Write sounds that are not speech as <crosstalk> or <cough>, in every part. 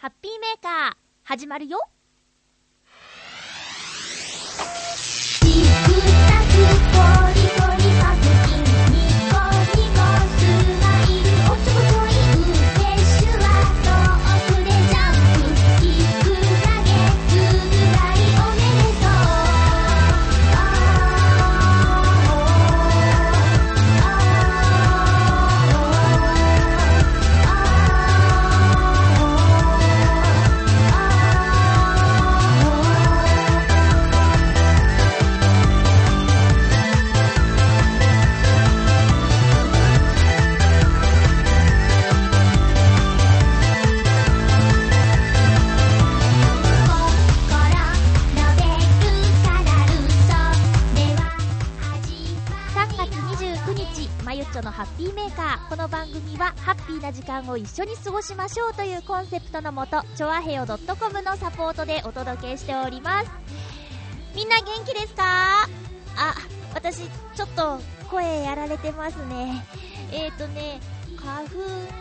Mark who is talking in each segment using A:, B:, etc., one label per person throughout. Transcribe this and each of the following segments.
A: ハッピーメーカー始まるよ。まゆっちょのハッピーメーカー。この番組はハッピーな時間を一緒に過ごしましょうというコンセプトのもとチョアヘヨ .com のサポートでお届けしております。みんな元気ですか？あ私ちょっと声やられてますね。えーとね花粉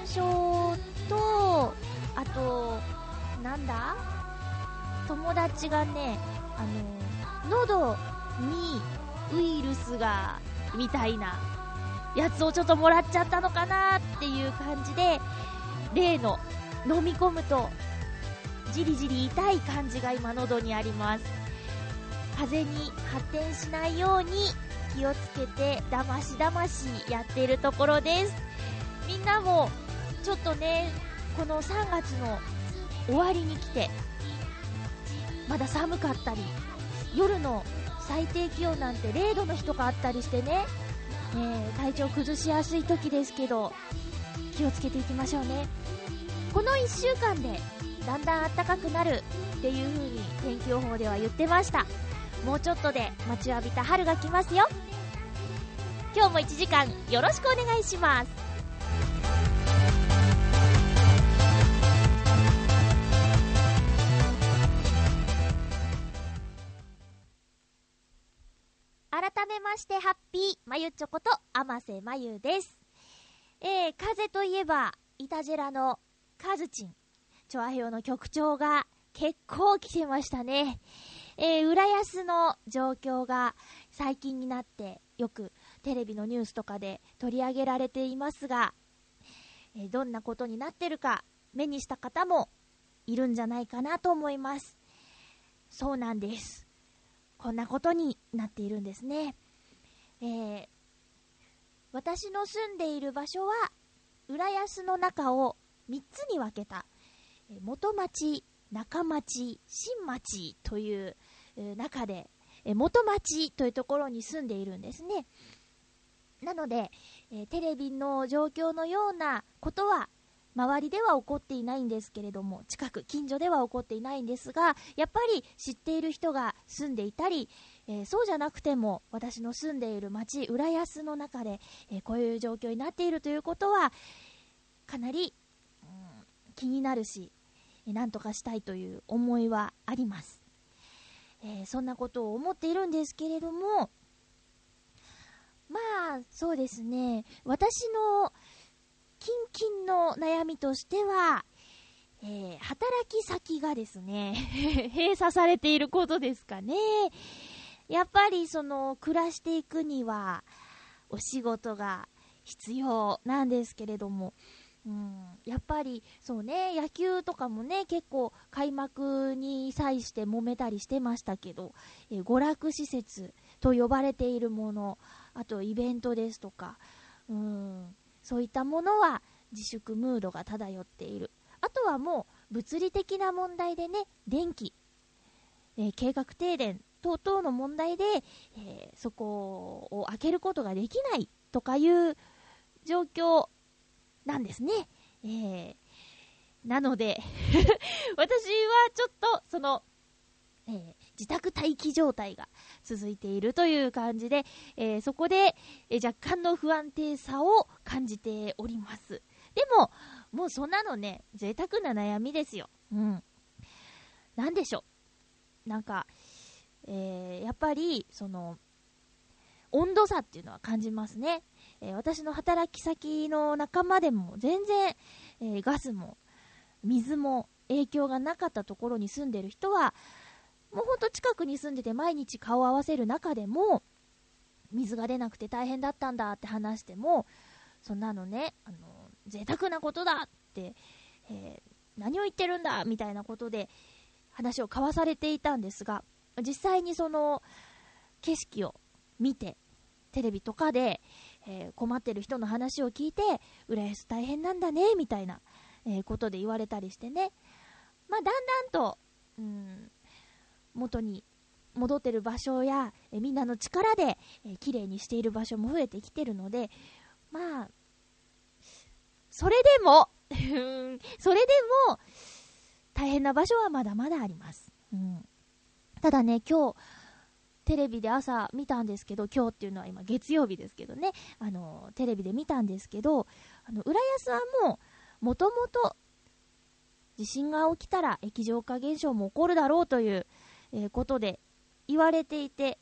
A: 症とあとなんだ？友達がねあの喉にウイルスがみたいな。やつをちょっともらっちゃったのかなっていう感じで例の飲み込むとじりじり痛い感じが今喉にあります。風に発展しないように気をつけてだましだましやっているところです。みんなもちょっとねこの3月の終わりに来てまだ寒かったり夜の最低気温なんて0度の日とかあったりしてね、えー体調崩しやすい時ですけど気をつけていきましょうね。この1週間でだんだん暖かくなるっていう風に天気予報では言ってました。もうちょっとで待ちわびた春が来ますよ。今日も1時間よろしくお願いします。めましてハッピーまゆちょこと天瀬まゆです。えー、風といえばイタジェラのカズチンチョアヘヨの局長が結構来てましたね。えー、浦安の状況が最近になってよくテレビのニュースとかで取り上げられていますが、えーどんなことになってるか目にした方もいるんじゃないかなと思います。そうなんです。こんなことになっているんですね。えー私の住んでいる場所は、浦安の中を3つに分けた、元町、中町、新町という中で、元町というところに住んでいるんですね。なので、えテレビの状況のようなことは周りでは起こっていないんですけれども近く近所では起こっていないんですがやっぱり知っている人が住んでいたり、えーそうじゃなくても私の住んでいる町浦安の中で、えーこういう状況になっているということはかなり、うん気になるしえーなんとかしたいという思いはあります、えーそんなことを思っているんですけれどもまあそうですね。私のキンキンの悩みとしては、えー働き先がですね、<laughs> 閉鎖されていることですかね。やっぱりその暮らしていくにはお仕事が必要なんですけれども、うん、やっぱりそうね、野球とかもね、結構開幕に際して揉めたりしてましたけど、えー娯楽施設と呼ばれているもの、あとイベントですとか、うん、そういったものは自粛ムードが漂っている。あとはもう物理的な問題でね、電気、えー計画停電等々の問題で、えーそこを開けることができないとかいう状況なんですね。えーなので、<laughs> 私はちょっとその、えー自宅待機状態が続いているという感じで、えーそこで、えー若干の不安定さを感じております。でも、もうそんなのね、贅沢な悩みですよ。うん。なんでしょう。なんか、えーやっぱり、その、温度差っていうのは感じますね。えー私の働き先の仲間でも全然、えーガスも水も影響がなかったところに住んでる人は、もうほんと近くに住んでて毎日顔を合わせる中でも、水が出なくて大変だったんだって話しても、そんなのね、あの、贅沢なことだって、えー何を言ってるんだみたいなことで話を交わされていたんですが、実際にその景色を見て、テレビとかで、えー困ってる人の話を聞いて、浦安大変なんだね、みたいな、えーことで言われたりしてね。まあ、だんだんと、うん、元に戻ってる場所や、えみんなの力で、えー綺麗にしている場所も増えてきてるので、まあ、それでも、<laughs> それでも、大変な場所はまだまだあります。うん、ただね、今日、テレビで朝見たんですけど、今日っていうのは今月曜日ですけどね、あの、テレビで見たんですけど、あの、浦安はもう、もともと、地震が起きたら液状化現象も起こるだろうという、えことで言われていて、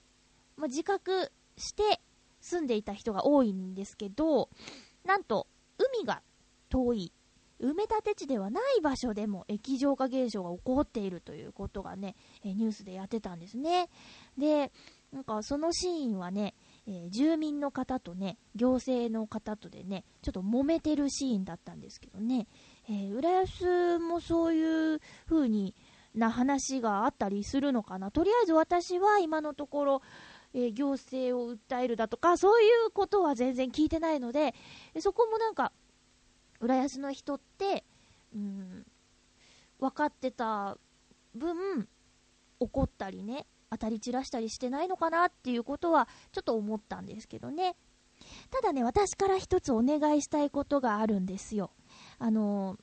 A: まあ、自覚して住んでいた人が多いんですけど、なんと、海が遠い、埋め立て地ではない場所でも液状化現象が起こっているということがね、えニュースでやってたんですね。で、なんかそのシーンはね、え住民の方とね、行政の方とでね、ちょっと揉めてるシーンだったんですけどね、えー浦安もそういう風にな話があったりするのかな。とりあえず私は今のところ、えー行政を訴えるだとか、そういうことは全然聞いてないので、そこもなんか、浦安の人って、うん、分かってた分、怒ったりね、当たり散らしたりしてないのかなっていうことは、ちょっと思ったんですけどね。ただね、私から一つお願いしたいことがあるんですよ。あの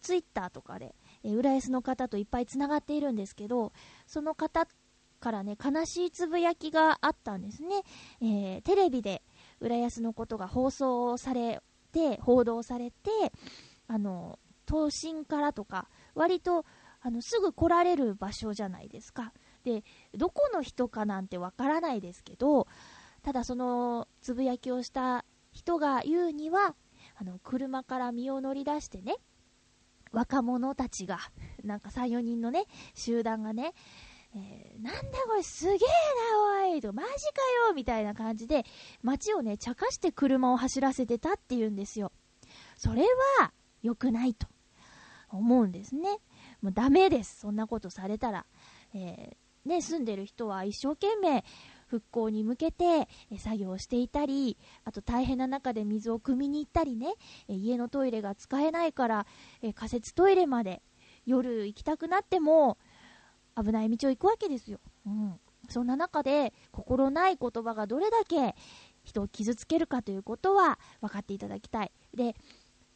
A: ツイッターとかで、えー浦安の方といっぱいつながっているんですけど、その方からね、悲しいつぶやきがあったんですね。えーテレビで浦安のことが放送されて、報道されて、あの、都心からとか、割と、あの、すぐ来られる場所じゃないですか。で、どこの人かなんてわからないですけど、ただそのつぶやきをした人が言うには、あの、車から身を乗り出してね、若者たちが、<laughs> なんか3、4人のね、集団がね、えーなんだこれすげえなおいとマジかよみたいな感じで街をね茶化して車を走らせてたっていうんですよ。それは良くないと思うんですね。もうダメですそんなことされたら、えーね、住んでる人は一生懸命復興に向けて作業をしていたりあと大変な中で水を汲みに行ったりね家のトイレが使えないから仮設トイレまで夜行きたくなっても危ない道を行くわけですよ。うん。そんな中で、心ない言葉がどれだけ人を傷つけるかということは分かっていただきたい。で、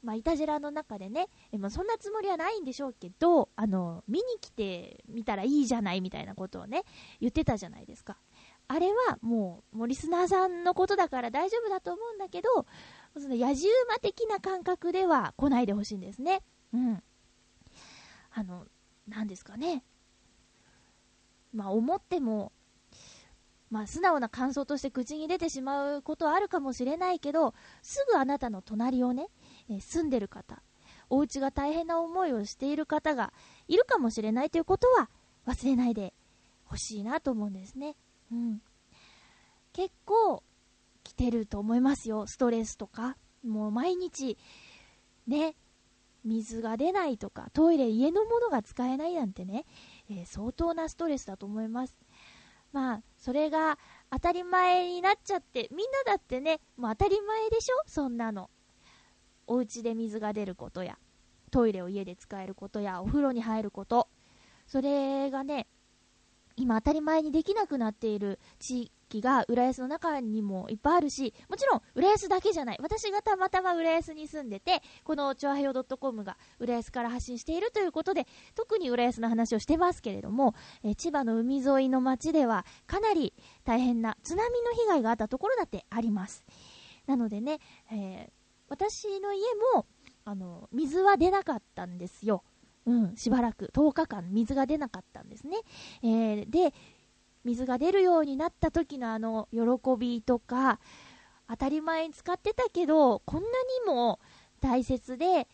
A: まあ、いたじらの中でね、えまあ、そんなつもりはないんでしょうけど、あの、見に来てみたらいいじゃないみたいなことをね、言ってたじゃないですか。あれはもう、もうリスナーさんのことだから大丈夫だと思うんだけど、その野じ馬的な感覚では来ないでほしいんですね。うん。あの、なんですかね。まあ思っても、まあ素直な感想として口に出てしまうことはあるかもしれないけど、すぐあなたの隣をね、え住んでる方、お家が大変な思いをしている方がいるかもしれないということは忘れないでほしいなと思うんですね。うん。結構来てると思いますよ、ストレスとか。もう毎日、ね、水が出ないとか、トイレ、家のものが使えないなんてね、えー相当なストレスだと思います。まあ、それが当たり前になっちゃって、みんなだってね、もう当たり前でしょ？そんなの。お家で水が出ることや、トイレを家で使えることや、お風呂に入ること。それがね、今当たり前にできなくなっている地域が浦安の中にもいっぱいあるし、もちろん浦安だけじゃない。私がたまたま浦安に住んでて、このチョアヘヨ .com が浦安から発信しているということで、特に浦安の話をしてますけれども、え千葉の海沿いの町ではかなり大変な津波の被害があったところだってあります。なのでね、えー私の家も、あの、水は出なかったんですよ。うん、しばらく、10日間水が出なかったんですね。えーで、水が出るようになった時のあの、喜びとか、当たり前に使ってたけど、こんなにも大切で、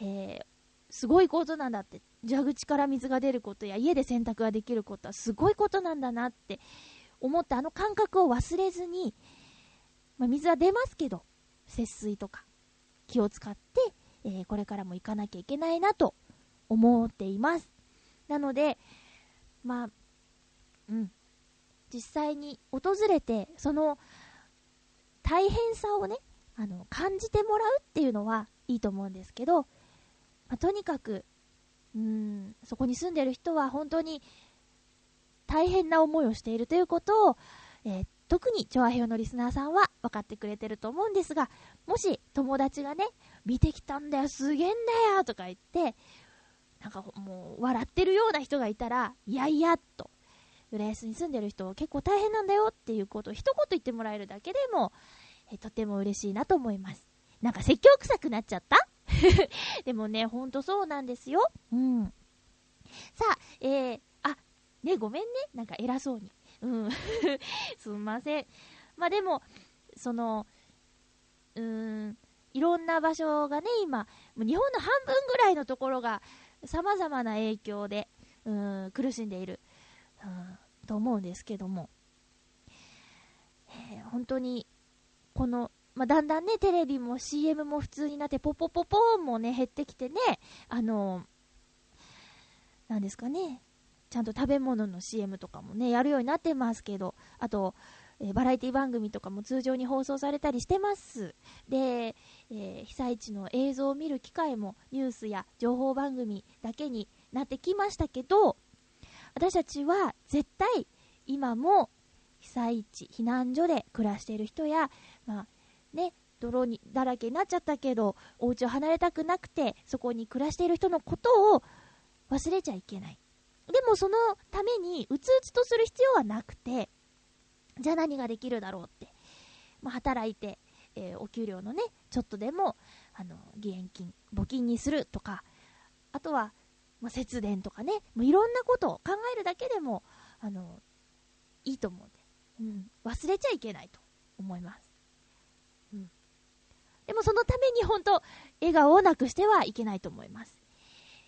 A: えーすごいことなんだって。蛇口から水が出ることや家で洗濯ができることはすごいことなんだなって思ったあの感覚を忘れずに、まあ、水は出ますけど、節水とか気を使って、えー、これからも行かなきゃいけないなと思っています。なので、まあ、うん。実際に訪れて、その大変さをね、あの、感じてもらうっていうのはいいと思うんですけど、まあ、とにかく、うん、そこに住んでる人は本当に大変な思いをしているということを、えー、特に調和表のリスナーさんは分かってくれてると思うんですが、もし友達がね、見てきたんだよ、すげえんだよとか言って、なんかもう笑ってるような人がいたら、いやいやと、浦安に住んでる人結構大変なんだよっていうことを一言言ってもらえるだけでも、えとても嬉しいなと思います。なんか説教臭くなっちゃった？<laughs> でもね、ほんとそうなんですよ。うん。さあ、えー、あ、ね、ごめんね。なんか偉そうに。うん。<laughs> すんません。まあでも、その、うーん、いろんな場所がね、今、日本の半分ぐらいのところが、様々な影響で、うん、苦しんでいる、うん、と思うんですけども、えー、本当に、この、まあ、だんだんね、テレビも CM も普通になって、ポポポポーンもね、減ってきてね、あのなんですかね、ちゃんと食べ物の CM とかもね、やるようになってますけど、あと、え、バラエティ番組とかも通常に放送されたりしてます。で、えー、被災地の映像を見る機会もニュースや情報番組だけになってきましたけど、私たちは絶対今も被災地、避難所で暮らしている人や、まあね、泥にだらけになっちゃったけど、お家を離れたくなくて、そこに暮らしている人のことを忘れちゃいけない。でもそのためにうつうつとする必要はなくて、じゃあ何ができるだろうって。まあ、働いて、えー、お給料のね、ちょっとでも、あの、義援金、募金にするとか、あとは、まあ、節電とかね、もういろんなことを考えるだけでも、あの、いいと思うんで、うん、忘れちゃいけないと思います。うん。でもそのために本当、笑顔をなくしてはいけないと思います。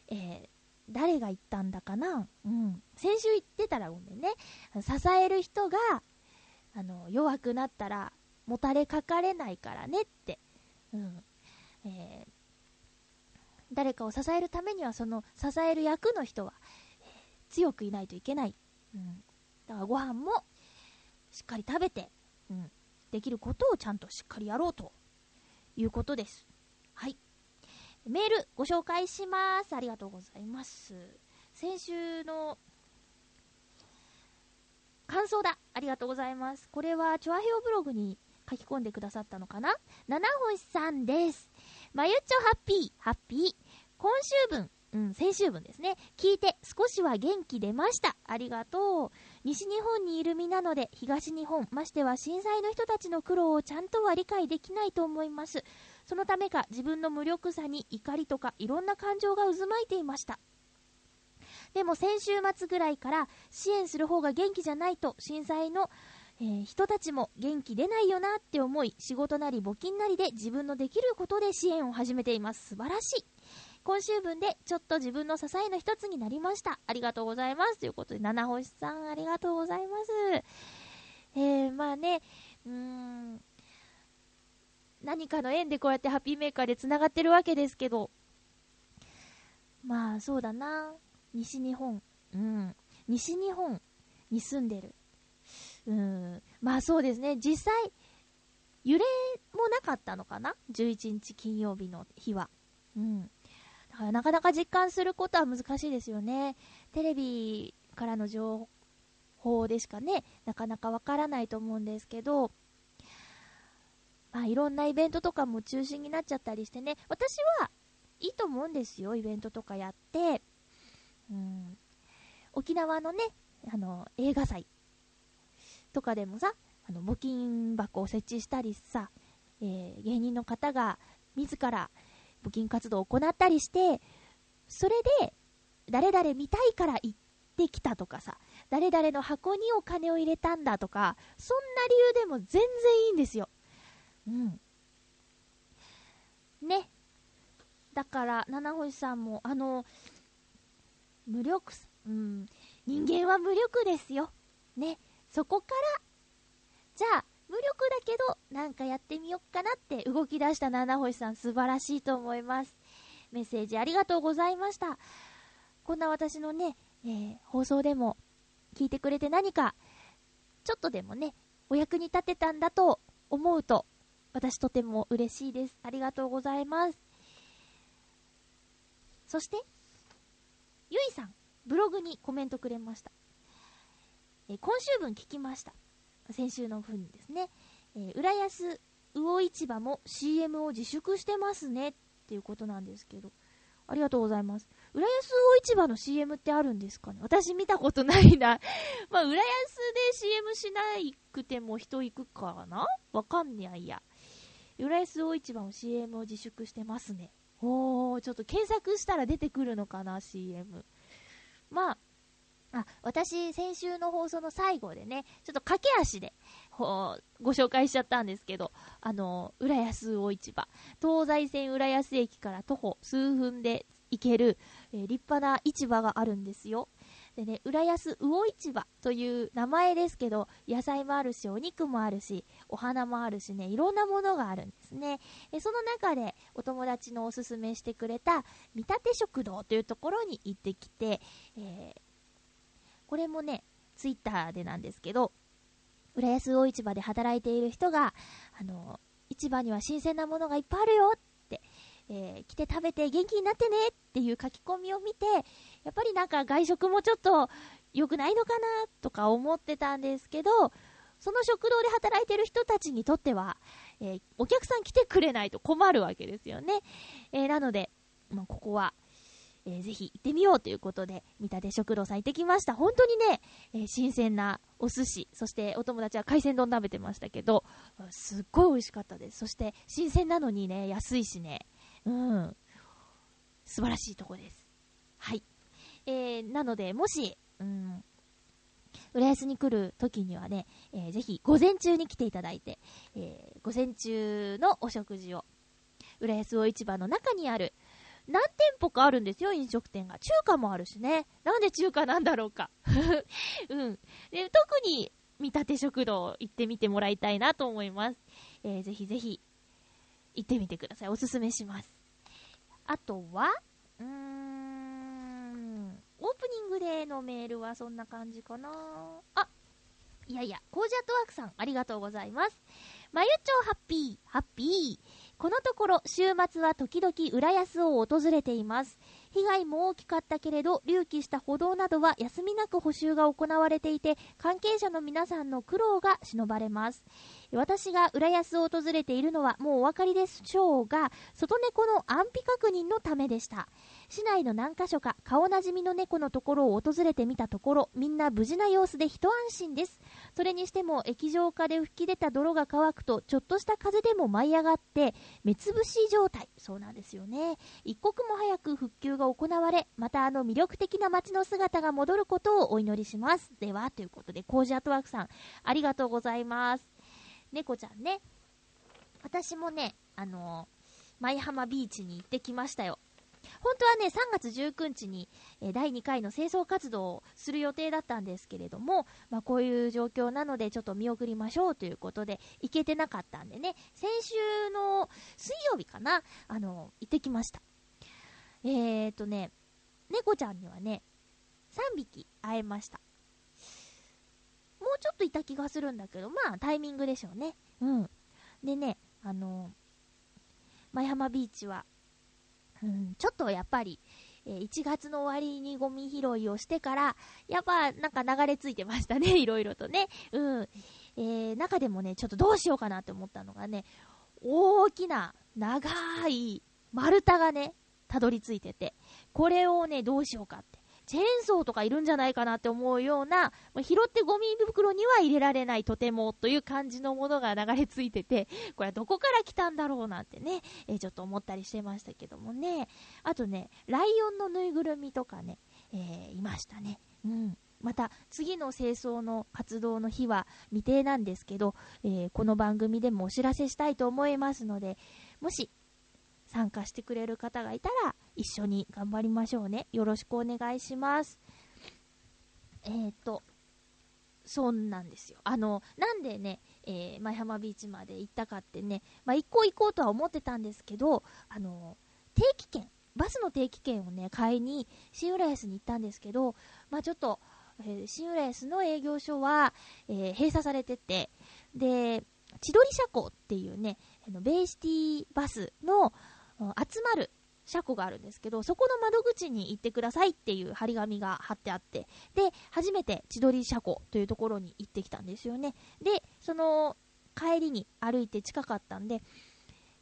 A: えー、誰が言ったんだかな？うん。先週言ってたらごめんね。支える人が、あの、弱くなったら、もたれかかれないからねって。うん。えー、誰かを支えるためには、その支える役の人は、えー、強くいないといけない。うん。だからご飯も、しっかり食べて、うん。できることをちゃんとしっかりやろうということです。はい。メールご紹介します。ありがとうございます。先週の感想だ。ありがとうございます。これは、チョアヘオブログに書き込んでくださったのかな？七星さんです。まゆっちょハッピー、ハッピー。今週分、うん、先週分ですね。聞いて少しは元気出ました。ありがとう。西日本にいる身なので、東日本、ましては震災の人たちの苦労をちゃんとは理解できないと思います。そのためか、自分の無力さに怒りとかいろんな感情が渦巻いていました。でも先週末ぐらいから支援する方が元気じゃないと震災の、えー、人たちも元気出ないよなって思い仕事なり募金なりで自分のできることで支援を始めています。素晴らしい。今週分でちょっと自分の支えの一つになりました。ありがとうございます。ということで七星さんありがとうございます。えー、まあねうーん何かの縁でこうやってハッピーメーカーで繋がってるわけですけどまあそうだな。西日本、うん、西日本に住んでる。うん、まあそうですね、実際、揺れもなかったのかな ?11 日金曜日の日は。うん。だからなかなか実感することは難しいですよね。テレビからの情報でしかね、なかなかわからないと思うんですけど、まあいろんなイベントとかも中止になっちゃったりしてね、私はいいと思うんですよ、イベントとかやって。うん、沖縄のね、あの、映画祭とかでもさ、あの、募金箱を設置したりさ、えー、芸人の方が自ら募金活動を行ったりして、それで、誰々見たいから行ってきたとかさ、誰々の箱にお金を入れたんだとか、そんな理由でも全然いいんですよ。うん。ね。だから、七星さんも、あの、無力、うん、人間は無力ですよ。ね。そこから、じゃあ、無力だけど、なんかやってみよっかなって動き出した七星さん、素晴らしいと思います。メッセージありがとうございました。こんな私のね、えー放送でも聞いてくれて何か、ちょっとでもね、お役に立てたんだと思うと、私とても嬉しいです。ありがとうございます。そして、ゆいさん、ブログにコメントくれました。えー今週分聞きました。先週の分ですね。えー浦安魚市場も CM を自粛してますねっていうことなんですけど。ありがとうございます。浦安魚市場の CM ってあるんですかね？私見たことないな。<laughs> まあ、浦安で CM しなくても人行くかな？わかんないや。浦安魚市場も CM を自粛してますね。おー、ちょっと検索したら出てくるのかな CM。まあ、あ、私、先週の放送の最後でね、ちょっと駆け足で、ほご紹介しちゃったんですけど、あの、浦安大市場。東西線浦安駅から徒歩数分で行ける、えー立派な市場があるんですよ。でね、浦安魚市場という名前ですけど、野菜もあるし、お肉もあるし、お花もあるしね、いろんなものがあるんですね。えその中で、お友達のおすすめしてくれた、見立て食堂というところに行ってきて、えーこれもね、ツイッターでなんですけど、浦安魚市場で働いている人が、あの、市場には新鮮なものがいっぱいあるよって、えー来て食べて元気になってねっていう書き込みを見て、やっぱりなんか外食もちょっと良くないのかなとか思ってたんですけど、その食堂で働いてる人たちにとっては、えーお客さん来てくれないと困るわけですよね。えーなので、まあ、ここは、えーぜひ行ってみようということで、三立食堂さん行ってきました。本当にね、えー新鮮なお寿司、そしてお友達は海鮮丼食べてましたけど、すっごい美味しかったです。そして、新鮮なのにね、安いしね、うん、素晴らしいとこです。はい。えーなので、もし、うん、浦安に来る時にはね、えーぜひ午前中に来ていただいて、えー午前中のお食事を、浦安魚市場の中にある、何店舗かあるんですよ、飲食店が。中華もあるしね。なんで中華なんだろうか。<laughs> うん。で、特に、見立て食堂行ってみてもらいたいなと思います。えーぜひぜひ、行ってみてください。おすすめします。あとは、うーん、オープニングでのメールはそんな感じかなあ、いやいや、コージアットワークさん、ありがとうございます。まゆちょハッピー、ハッピー。このところ、週末は時々浦安を訪れています。被害も大きかったけれど、隆起した歩道などは休みなく補修が行われていて、関係者の皆さんの苦労が忍ばれます。私が浦安を訪れているのはもうお分かりでしょうが、外猫の安否確認のためでした。市内の何箇所か顔なじみの猫のところを訪れてみたところ、みんな無事な様子で一安心です。それにしても液状化で吹き出た泥が乾くと、ちょっとした風でも舞い上がって、目つぶし状態。そうなんですよね。一刻も早く復旧が行われ、またあの魅力的な街の姿が戻ることをお祈りします。では、ということで、コージアートワークさん、ありがとうございます。猫ちゃんね。私もね、あの舞浜ビーチに行ってきましたよ。本当はね、3月19日に、え第2回の清掃活動をする予定だったんですけれども、まあ、こういう状況なので、ちょっと見送りましょうということで、行けてなかったんでね、先週の水曜日かな、あの、行ってきました。えーとね、猫ちゃんにはね、3匹会えました。ちょっといた気がするんだけど、まあ、タイミングでしょうね。うん。でね、あの、舞浜ビーチは、うん、ちょっとやっぱり、えー1月の終わりにゴミ拾いをしてから、やっぱなんか流れ着いてましたね、<laughs> いろいろとね。うん。えー中でもね、ちょっとどうしようかなって思ったのがね、大きな、長い丸太がね、たどり着いてて、これをね、どうしようかって。チェーンソーとかいるんじゃないかなって思うような、ま拾ってゴミ袋には入れられないとてもという感じのものが流れ着いてて、<laughs> これはどこから来たんだろうなんてね、えーちょっと思ったりしてましたけどもね。あとね、ライオンのぬいぐるみとかね、えーいましたね。うん。また、次の清掃の活動の日は未定なんですけど、えーこの番組でもお知らせしたいと思いますので、もし、参加してくれる方がいたら、一緒に頑張りましょうね。よろしくお願いします。えーと、そうなんですよ。あの、なんでね、えー、舞浜ビーチまで行ったかってね、まあ、行こう行こうとは思ってたんですけど、あの、定期券、バスの定期券をね、買いに、新浦安に行ったんですけど、まあ、ちょっと、えー新浦安の営業所は、えー閉鎖されてて、で、千鳥車庫っていうね、あのベイシティバスの集まる車庫があるんですけど、そこの窓口に行ってくださいっていう張り紙が貼ってあって、で、初めて千鳥車庫というところに行ってきたんですよね。で、その帰りに歩いて近かったんで、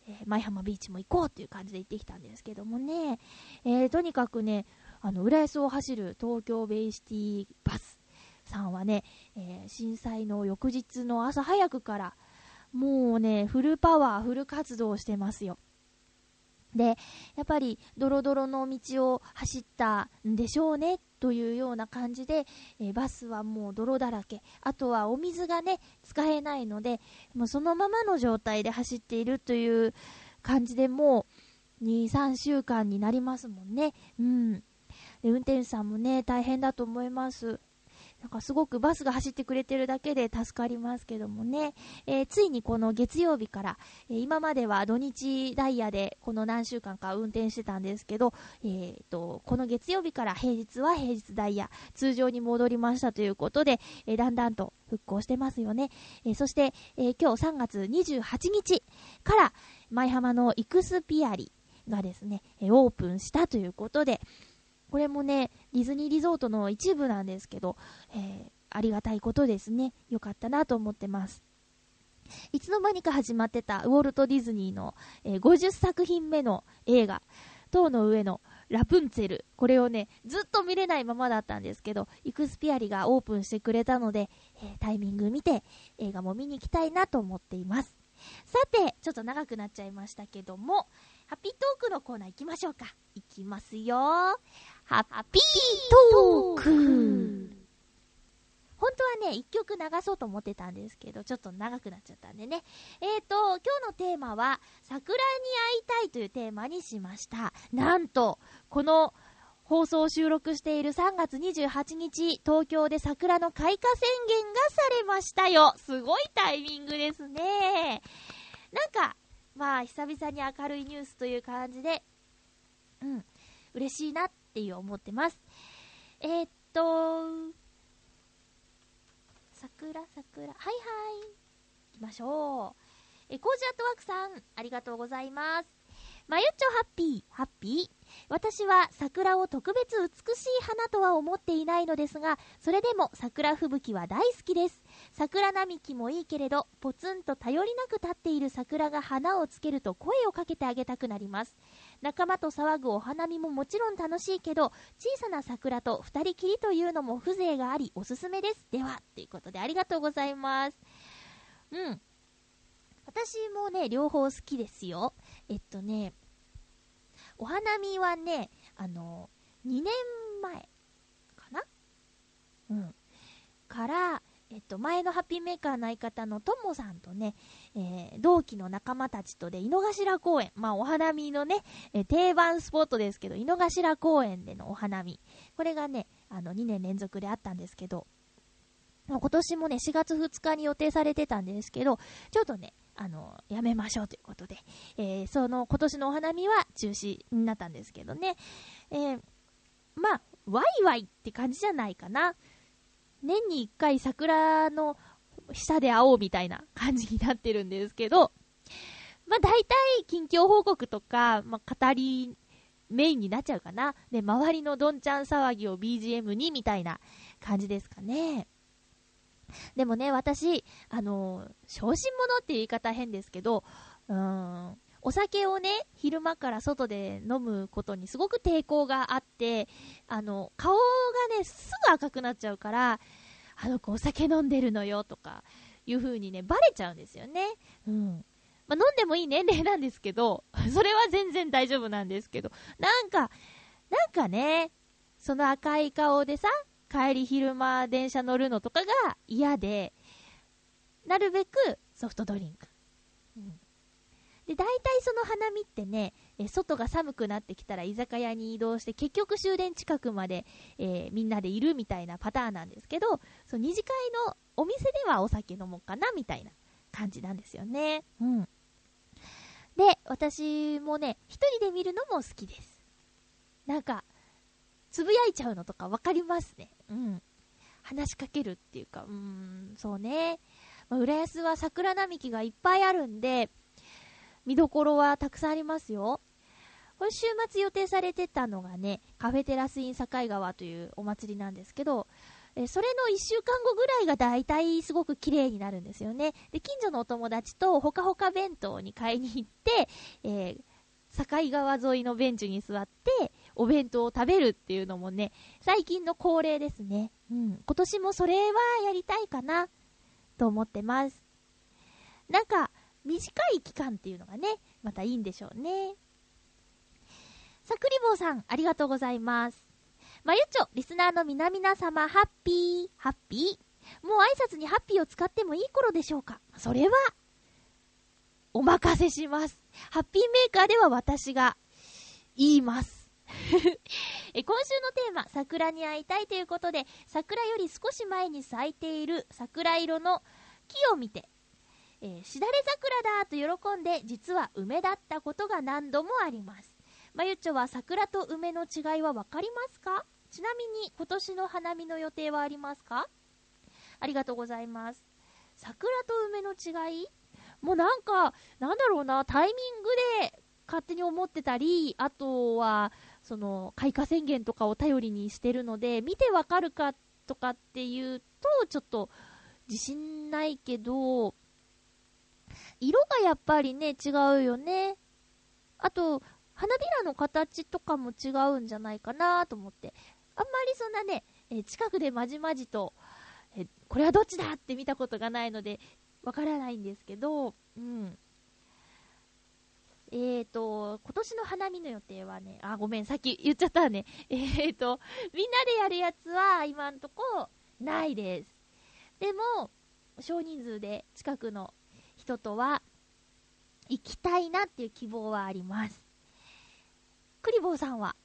A: えー舞浜ビーチも行こうっていう感じで行ってきたんですけどもね、えーとにかくね、あの、浦安を走る東京ベイシティバスさんはね、えー震災の翌日の朝早くから、もうね、フルパワー、フル活動してますよ。で、やっぱり、ドロドロの道を走ったんでしょうね、というような感じで、えバスはもう泥だらけ。あとはお水がね、使えないので、もうそのままの状態で走っているという感じでもう、2、3週間になりますもんね。うん。で、運転手さんもね、大変だと思います。なんかすごくバスが走ってくれてるだけで助かりますけどもね、えーついにこの月曜日から、えー今までは土日ダイヤでこの何週間か運転してたんですけど、えーと、この月曜日から平日は平日ダイヤ、通常に戻りましたということで、えーだんだんと復興してますよね。えそして、え今日3月28日から、舞浜のイクスピアリがですね、オープンしたということで、これもね、ディズニーリゾートの一部なんですけど、えーありがたいことですね。よかったなと思ってます。いつの間にか始まってたウォルト・ディズニーの、えー50作品目の映画、塔の上のラプンツェル。これをね、ずっと見れないままだったんですけど、イクスピアリがオープンしてくれたので、えータイミング見て映画も見に行きたいなと思っています。さて、ちょっと長くなっちゃいましたけども、ハッピートークのコーナー行きましょうか。行きますよ。ハッピートーク本当はね、一曲流そうと思ってたんですけど、ちょっと長くなっちゃったんでね。えーと、今日のテーマは、桜に会いたいというテーマにしました。なんと、この放送を収録している3月28日、東京で桜の開花宣言がされましたよ。すごいタイミングですね。なんか、まあ、久々に明るいニュースという感じで、うん、嬉しいなってていう思ってます。えー、っと、桜、桜、はいはい。行きましょう。え、コージアットワークさん、ありがとうございます。まゆっちょハッピー、ハッピー。私は桜を特別美しい花とは思っていないのですが、それでも桜吹雪は大好きです。桜並木もいいけれど、ポツンと頼りなく立っている桜が花をつけると声をかけてあげたくなります。仲間と騒ぐお花見ももちろん楽しいけど、小さな桜と二人きりというのも風情があり、おすすめです。では、ということでありがとうございます。うん。私もね、両方好きですよ。えっとね、お花見はね、あの、2年前かな？うん。から、えっと、前のハッピーメーカーの相方のともさんとね、えー同期の仲間たちとで井の頭公園、まあお花見のね、えー定番スポットですけど、井の頭公園でのお花見。これがね、あの、2年連続であったんですけど、今年もね、4月2日に予定されてたんですけど、ちょっとね、あの、やめましょうということで、えーその今年のお花見は中止になったんですけどね、えーまあ、ワイワイって感じじゃないかな。年に1回桜の下で会おうみたいな感じになってるんですけど、まあ大体近況報告とか、まあ語りメインになっちゃうかな。で、周りのどんちゃん騒ぎを BGM にみたいな感じですかね。でもね、私、あの、小心者っていう言い方変ですけど、うーん、お酒をね、昼間から外で飲むことにすごく抵抗があって、あの、顔がね、すぐ赤くなっちゃうから、あの子お酒飲んでるのよとか、いう風にね、バレちゃうんですよね。うん。まあ、飲んでもいい年齢なんですけど、<laughs> それは全然大丈夫なんですけど、なんか、なんかね、その赤い顔でさ、帰り昼間電車乗るのとかが嫌で、なるべくソフトドリンク。で、大体その花見ってね、え外が寒くなってきたら居酒屋に移動して、結局終電近くまで、えーみんなでいるみたいなパターンなんですけど、その二次会のお店ではお酒飲もうかなみたいな感じなんですよね。うん。で、私もね、一人で見るのも好きです。なんか、つぶやいちゃうのとかわかりますね。うん。話しかけるっていうか、うーん、そうね。まあ、浦安は桜並木がいっぱいあるんで、見どころはたくさんありますよ。今週末予定されてたのがね、カフェテラスイン境川というお祭りなんですけど、えそれの1週間後ぐらいが大体すごく綺麗になるんですよね。で、近所のお友達とほかほか弁当に買いに行って、えー境川沿いのベンチに座って、お弁当を食べるっていうのもね、最近の恒例ですね。うん。今年もそれはやりたいかな、と思ってます。なんか、短い期間っていうのがね、またいいんでしょうね。さくりぼうさん、ありがとうございます。まゆちょ、リスナーの皆々様、ハッピー、ハッピー。もう挨拶にハッピーを使ってもいい頃でしょうかそれは、お任せします。ハッピーメーカーでは私が言います。<laughs> え今週のテーマ、桜に会いたいということで、桜より少し前に咲いている桜色の木を見て、えーしだれ桜だと喜んで、実は梅だったことが何度もあります。まゆっちょは桜と梅の違いはわかりますか？ちなみに今年の花見の予定はありますか？ありがとうございます。桜と梅の違い？もうなんか、なんだろうな、タイミングで勝手に思ってたり、あとは、その、開花宣言とかを頼りにしてるので、見てわかるかとかっていうと、ちょっと自信ないけど、色がやっぱりね、違うよね。あと、花びらの形とかも違うんじゃないかなと思って。あんまりそんなね、え近くでまじまじと、えこれはどっちだって見たことがないので、わからないんですけど、うん。えーと、今年の花見の予定はね、あ、ごめん、さっき言っちゃったね。<laughs> えーと、みんなでやるやつは今んとこないです。でも、少人数で近くの人とは行きたいなっていう希望はあります。クリボーさんは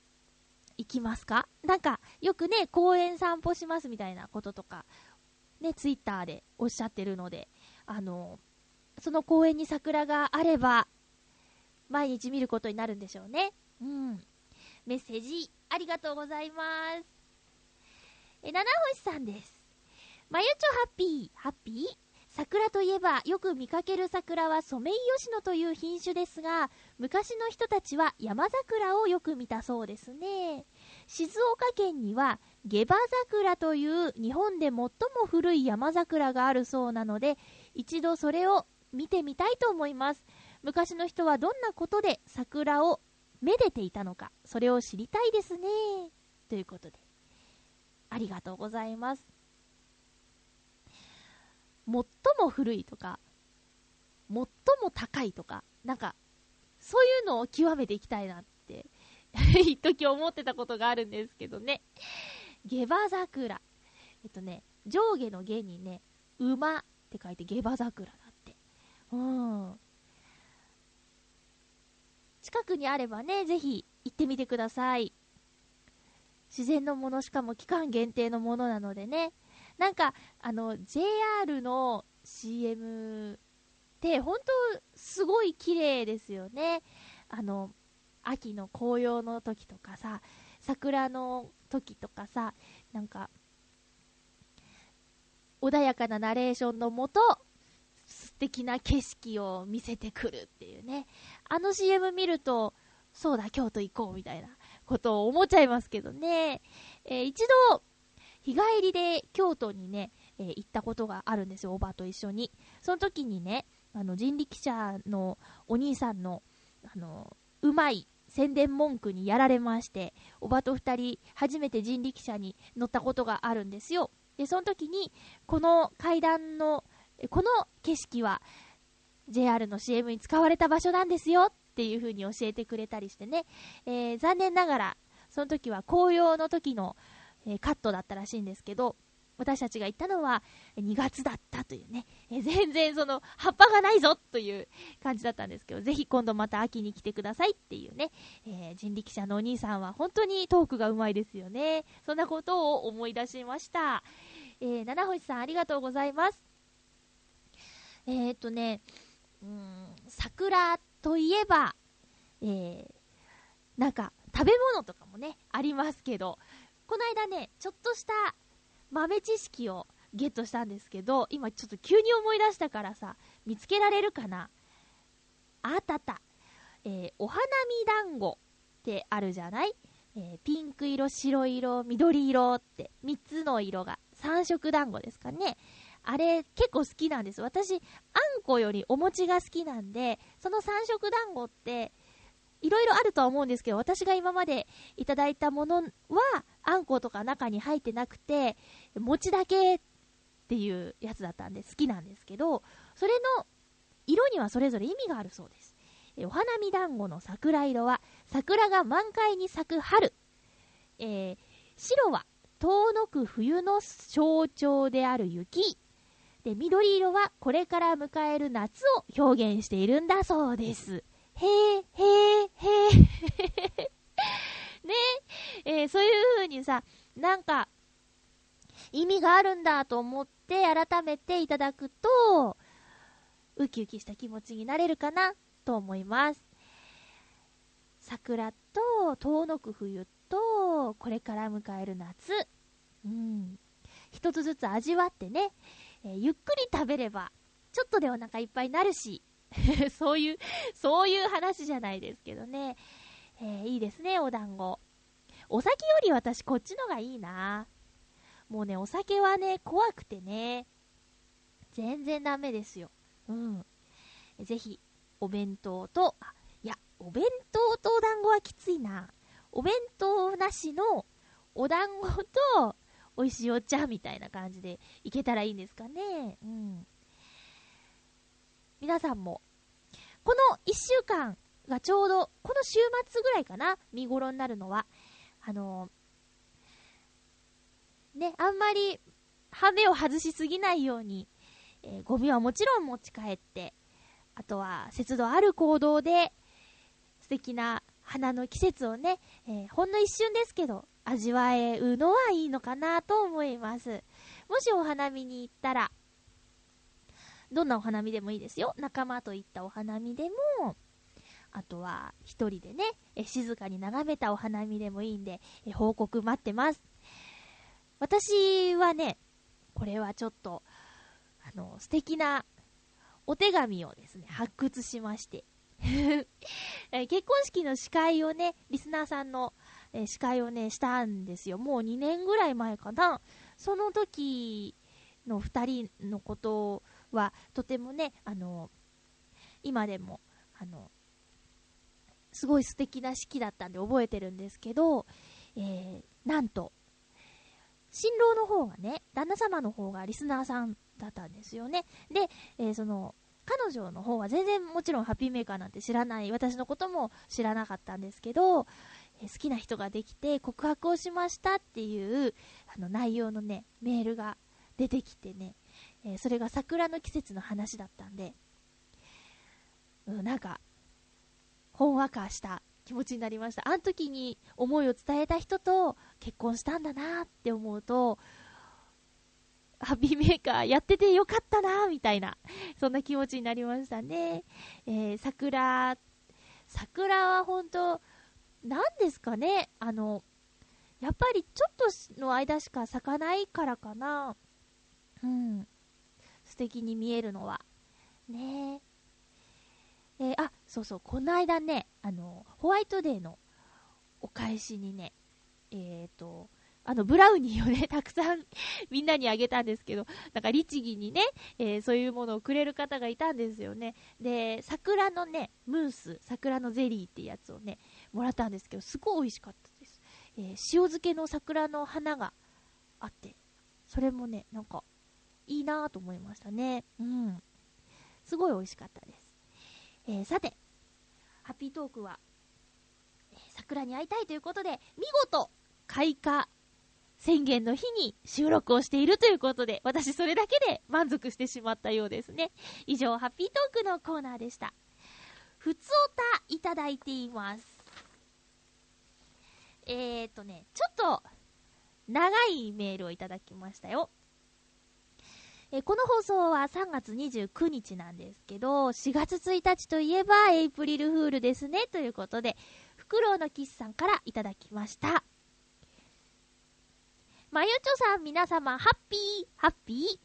A: 行きますか？なんか、よくね、公園散歩しますみたいなこととか、ね、ツイッターでおっしゃってるので、あの、その公園に桜があれば、毎日見ることになるんでしょうね。うん。メッセージ、ありがとうございます。え、七星さんです。まゆちょハッピー、ハッピー？桜といえばよく見かける桜はソメイヨシノという品種ですが、昔の人たちは山桜をよく見たそうですね。静岡県には下馬桜という日本で最も古い山桜があるそうなので、一度それを見てみたいと思います。昔の人はどんなことで桜をめでていたのか、それを知りたいですね。ということで、ありがとうございます。最も古いとか、最も高いとか、なんか、そういうのを極めていきたいなって、<laughs> 一時思ってたことがあるんですけどね。下馬桜。えっとね、上下の下にね、馬って書いて下馬桜だって。うん。近くにあればね、ぜひ行ってみてください。自然のものしかも期間限定のものなのでね。なんか、あの、JR の CM って、本当すごい綺麗ですよね。あの、秋の紅葉の時とかさ、桜の時とかさ、なんか、穏やかなナレーションのもと、素敵な景色を見せてくるっていうね。あの CM 見ると、そうだ、京都行こうみたいなことを思っちゃいますけどね。えー一度、日帰りで京都にね、えー行ったことがあるんですよ、おばと一緒に。その時にね、あの人力車のお兄さんの、あの、うまい宣伝文句にやられまして、おばと二人、初めて人力車に乗ったことがあるんですよ。で、その時に、この階段の、この景色は、JR の CM に使われた場所なんですよっていう風に教えてくれたりしてね、えー残念ながら、その時は紅葉の時の、えーカットだったらしいんですけど、私たちが行ったのは2月だったというね、え全然その葉っぱがないぞという感じだったんですけど、ぜひ今度また秋に来てくださいっていうね、えー、人力車のお兄さんは本当にトークがうまいですよね。そんなことを思い出しました。えー、七星さんありがとうございます。え、っとね、うん、桜といえば、え、なんか食べ物とかもね、ありますけど、この間ね、ちょっとした豆知識をゲットしたんですけど、今ちょっと急に思い出したからさ、見つけられるかな？あったあった。えー、お花見団子ってあるじゃない？えー、ピンク色、白色、緑色って3つの色が3色団子ですかね。あれ結構好きなんです。私、あんこよりお餅が好きなんで、その3色団子っていろいろあるとは思うんですけど、私が今までいただいたものは、あんことか中に入ってなくて、餅だけっていうやつだったんで好きなんですけど、それの色にはそれぞれ意味があるそうです。お花見団子の桜色は、桜が満開に咲く春。えー、白は遠のく冬の象徴である雪。で、緑色はこれから迎える夏を表現しているんだそうです。へえ、へえ、へえ。ねえー、そういう風にさ、なんか、意味があるんだと思って改めていただくと、ウキウキした気持ちになれるかなと思います。桜と遠のく冬と、これから迎える夏。うん。一つずつ味わってね、えー、ゆっくり食べれば、ちょっとでお腹いっぱいになるし、<laughs> そういう、そういう話じゃないですけどね。えー、いいですね、お団子。お酒より私こっちのがいいな。もうね、お酒はね、怖くてね。全然ダメですよ。うん。ぜひ、お弁当と、あ、いや、お弁当とお団子はきついな。お弁当なしのお団子と美味しいお茶みたいな感じでいけたらいいんですかね。うん。皆さんも、この1週間がちょうど、この週末ぐらいかな、見頃になるのは、あのー、ね、あんまり、羽目を外しすぎないように、えー、ゴミはもちろん持ち帰って、あとは節度ある行動で、素敵な花の季節をね、えー、ほんの一瞬ですけど、味わえるのはいいのかなと思います。もしお花見に行ったら、どんなお花見でもいいですよ。仲間と行ったお花見でも、あとは一人でね、え静かに眺めたお花見でもいいんで、え報告待ってます。私はね、これはちょっと、あの、素敵なお手紙をですね、発掘しまして、<laughs> 結婚式の司会をね、リスナーさんの、え司会をね、したんですよ。もう2年ぐらい前かな。その時の2人のことは、とてもね、あの、今でも、あの、すごい素敵な式だったんで覚えてるんですけど、えー、なんと、新郎の方がね、旦那様の方がリスナーさんだったんですよね。で、えー、その、彼女の方は全然もちろんハッピーメーカーなんて知らない、私のことも知らなかったんですけど、えー、好きな人ができて告白をしましたっていうあの内容のね、メールが出てきてね、えー、それが桜の季節の話だったんで、うん、なんか、ほんわかした気持ちになりました。あの時に思いを伝えた人と結婚したんだなって思うと、ハッピーメーカーやっててよかったなみたいな、そんな気持ちになりましたね。えー、桜、桜は本当、何ですかね、あの、やっぱりちょっとの間しか咲かないからかな。うん。素敵に見えるのは。ねえ。えー、あ、そうそう、この間ね、あの、ホワイトデーのお返しにね、えっ、ー、と、あの、ブラウニーをね、<laughs> たくさんみんなにあげたんですけど、なんか律儀にね、えー、そういうものをくれる方がいたんですよね。で、桜のね、ムース、桜のゼリーってやつをね、もらったんですけど、すごい美味しかったです。えー、塩漬けの桜の花があって、それもね、なんか、いいなぁと思いましたね。うん。すごい美味しかったです。えー、さて、ハッピートークは、えー、桜に会いたいということで、見事、開花宣言の日に収録をしているということで、私それだけで満足してしまったようですね。以上、ハッピートークのコーナーでした。ふつおたいただいています。えーとね、ちょっと長いメールをいただきましたよ。えこの放送は3月29日なんですけど、4月1日といえばエイプリルフールですね、ということで、フクロウのキスさんからいただきました。まゆちょさん、皆様、ハッピー、ハッピ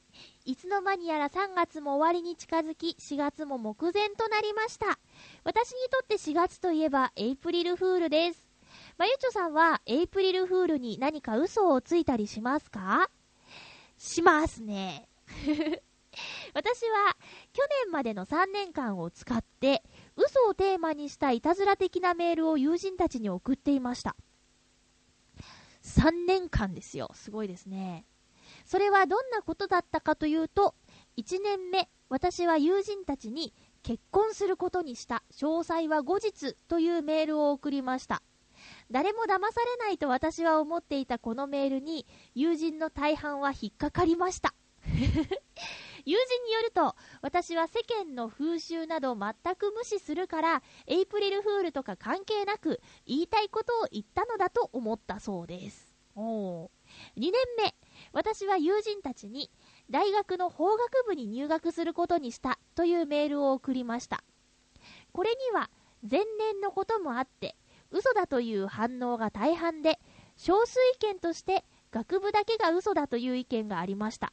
A: ー。いつの間にやら3月も終わりに近づき、4月も目前となりました。私にとって4月といえば、エイプリルフールです。まゆちょさんは、エイプリルフールに何か嘘をついたりしますか？しますね。<laughs> 私は、去年までの3年間を使って、嘘をテーマにしたいたずら的なメールを友人たちに送っていました。3年間ですよ。すごいですね。それはどんなことだったかというと、1年目、私は友人たちに結婚することにした、詳細は後日というメールを送りました。誰も騙されないと私は思っていたこのメールに、友人の大半は引っかかりました。<laughs> 友人によると、私は世間の風習など全く無視するから、エイプリルフールとか関係なく、言いたいことを言ったのだと思ったそうです。おー2年目、私は友人たちに、大学の法学部に入学することにしたというメールを送りました。これには、前年のこともあって、嘘だという反応が大半で、少数意見として、学部だけが嘘だという意見がありました。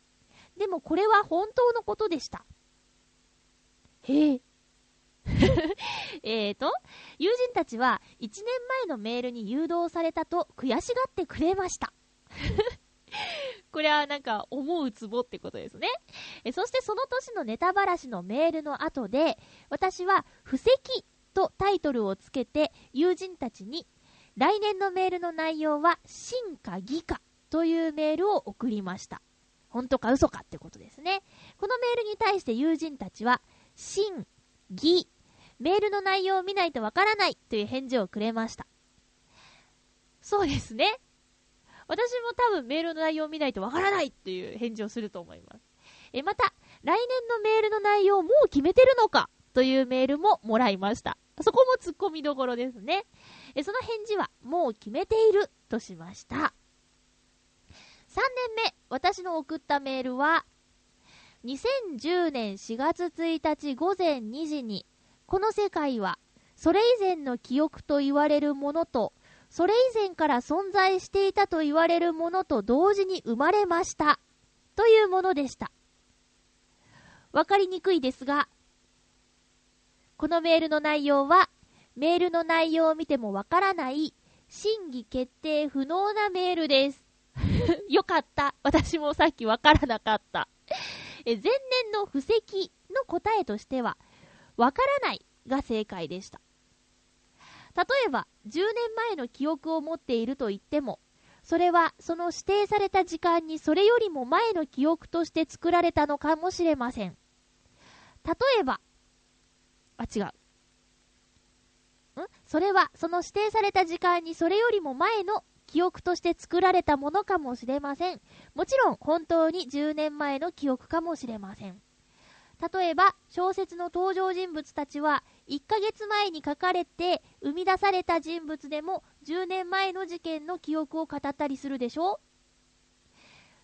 A: でもこれは本当のことでした。へえ。<laughs> えーと、友人たちは1年前のメールに誘導されたと悔しがってくれました。<laughs> これはなんか思うツボってことですね。えそしてその年のネタばらしのメールの後で、私は布石とタイトルをつけて友人たちに来年のメールの内容は真か偽かというメールを送りました。本当か嘘かってことですね。このメールに対して友人たちは、真、偽、メールの内容を見ないとわからないという返事をくれました。そうですね。私も多分メールの内容を見ないとわからないという返事をすると思います。え、また、来年のメールの内容をもう決めてるのかというメールももらいました。そこも突っ込みどころですね。え、その返事は、もう決めているとしました。3年目、私の送ったメールは、2010年4月1日午前2時に、この世界は、それ以前の記憶と言われるものと、それ以前から存在していたと言われるものと同時に生まれました。というものでした。わかりにくいですが、このメールの内容は、メールの内容を見てもわからない、審議決定不能なメールです。<laughs> よかった。私もさっきわからなかった。え前年の布石の答えとしては、わからないが正解でした。例えば、10年前の記憶を持っていると言っても、それはその指定された時間にそれよりも前の記憶として作られたのかもしれません。例えば、あ、違う。ん？それはその指定された時間にそれよりも前の記憶として作られたものかもしれません。もちろん本当に10年前の記憶かもしれません。例えば、小説の登場人物たちは、1ヶ月前に書かれて生み出された人物でも10年前の事件の記憶を語ったりするでしょう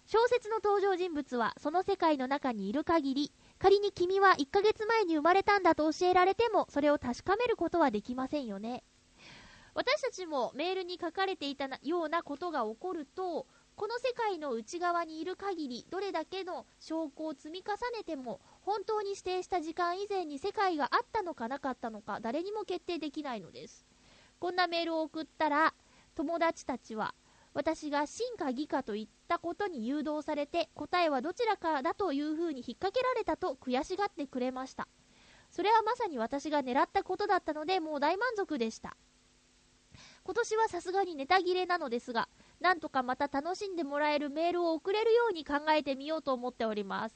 A: 小説の登場人物はその世界の中にいる限り、仮に君は1ヶ月前に生まれたんだと教えられても、それを確かめることはできませんよね。私たちもメールに書かれていたようなことが起こると、この世界の内側にいる限り、どれだけの証拠を積み重ねても、本当に指定した時間以前に世界があったのかなかったのか、誰にも決定できないのです。こんなメールを送ったら、友達たちは、私が真か偽かと言ったことに誘導されて、答えはどちらかだというふうに引っ掛けられたと悔しがってくれました。それはまさに私が狙ったことだったので、もう大満足でした。今年はさすがにネタ切れなのですが、なんとかまた楽しんでもらえるメールを送れるように考えてみようと思っております。